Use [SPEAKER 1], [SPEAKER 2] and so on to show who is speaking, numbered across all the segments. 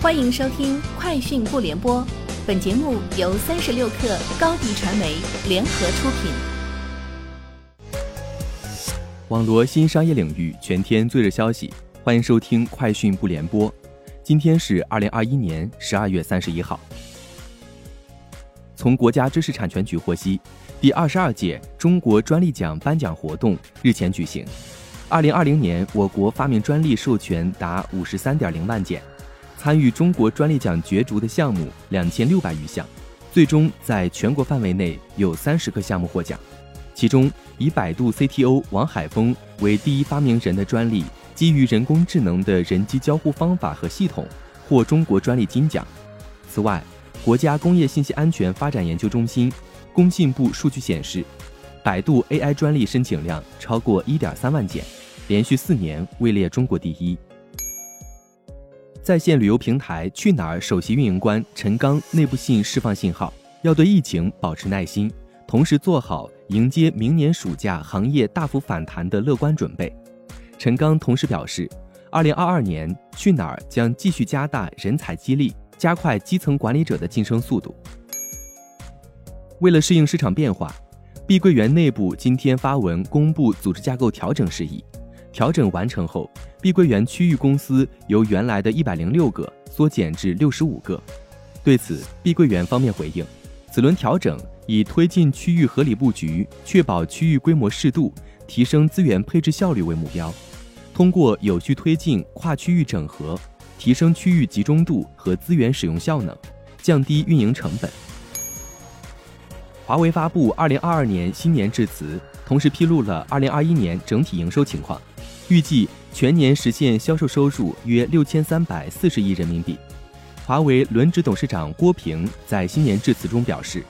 [SPEAKER 1] 欢迎收听《快讯不联播》，本节目由三十六克高低传媒联合出品。
[SPEAKER 2] 网罗新商业领域全天最热消息，欢迎收听《快讯不联播》。今天是二零二一年十二月三十一号。从国家知识产权局获悉，第二十二届中国专利奖颁奖活动日前举行。二零二零年，我国发明专利授权达五十三点零万件。参与中国专利奖角逐的项目两千六百余项，最终在全国范围内有三十个项目获奖。其中，以百度 CTO 王海峰为第一发明人的专利，基于人工智能的人机交互方法和系统，获中国专利金奖。此外，国家工业信息安全发展研究中心、工信部数据显示，百度 AI 专利申请量超过一点三万件，连续四年位列中国第一。在线旅游平台去哪儿首席运营官陈刚内部信释放信号，要对疫情保持耐心，同时做好迎接明年暑假行业大幅反弹的乐观准备。陈刚同时表示，二零二二年去哪儿将继续加大人才激励，加快基层管理者的晋升速度。为了适应市场变化，碧桂园内部今天发文公布组织架构调整事宜。调整完成后，碧桂园区域公司由原来的一百零六个缩减至六十五个。对此，碧桂园方面回应，此轮调整以推进区域合理布局、确保区域规模适度、提升资源配置效率为目标，通过有序推进跨区域整合，提升区域集中度和资源使用效能，降低运营成本。华为发布二零二二年新年致辞，同时披露了二零二一年整体营收情况。预计全年实现销售收入约六千三百四十亿人民币。华为轮值董事长郭平在新年致辞中表示，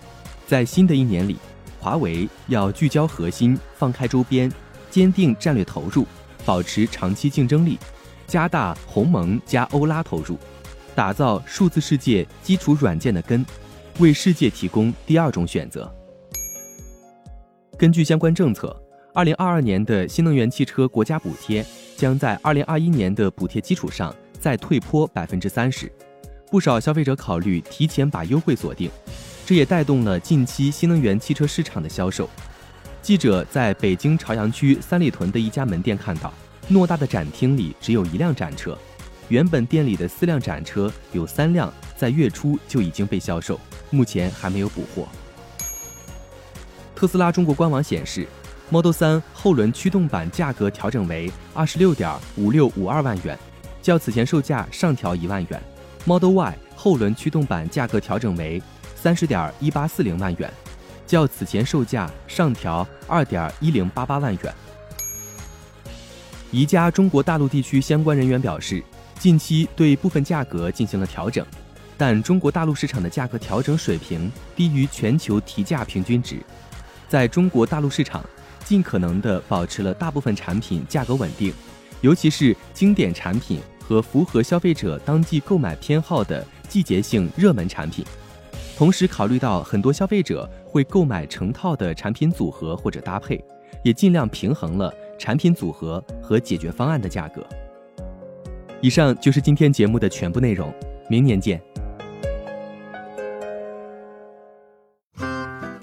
[SPEAKER 2] 在新的一年里，华为要聚焦核心，放开周边，坚定战略投入，保持长期竞争力，加大鸿蒙加欧拉投入，打造数字世界基础软件的根，为世界提供第二种选择。根据相关政策。二零二二年的新能源汽车国家补贴将在二零二一年的补贴基础上再退坡百分之三十，不少消费者考虑提前把优惠锁定，这也带动了近期新能源汽车市场的销售。记者在北京朝阳区三里屯的一家门店看到，偌大的展厅里只有一辆展车，原本店里的四辆展车有三辆在月初就已经被销售，目前还没有补货。特斯拉中国官网显示。Model 3后轮驱动版价格调整为二十六点五六五二万元，较此前售价上调一万元。Model Y 后轮驱动版价格调整为三十点一八四零万元，较此前售价上调二点一零八八万元。宜家中国大陆地区相关人员表示，近期对部分价格进行了调整，但中国大陆市场的价格调整水平低于全球提价平均值，在中国大陆市场。尽可能地保持了大部分产品价格稳定，尤其是经典产品和符合消费者当季购买偏好的季节性热门产品。同时，考虑到很多消费者会购买成套的产品组合或者搭配，也尽量平衡了产品组合和解决方案的价格。以上就是今天节目的全部内容，明年见。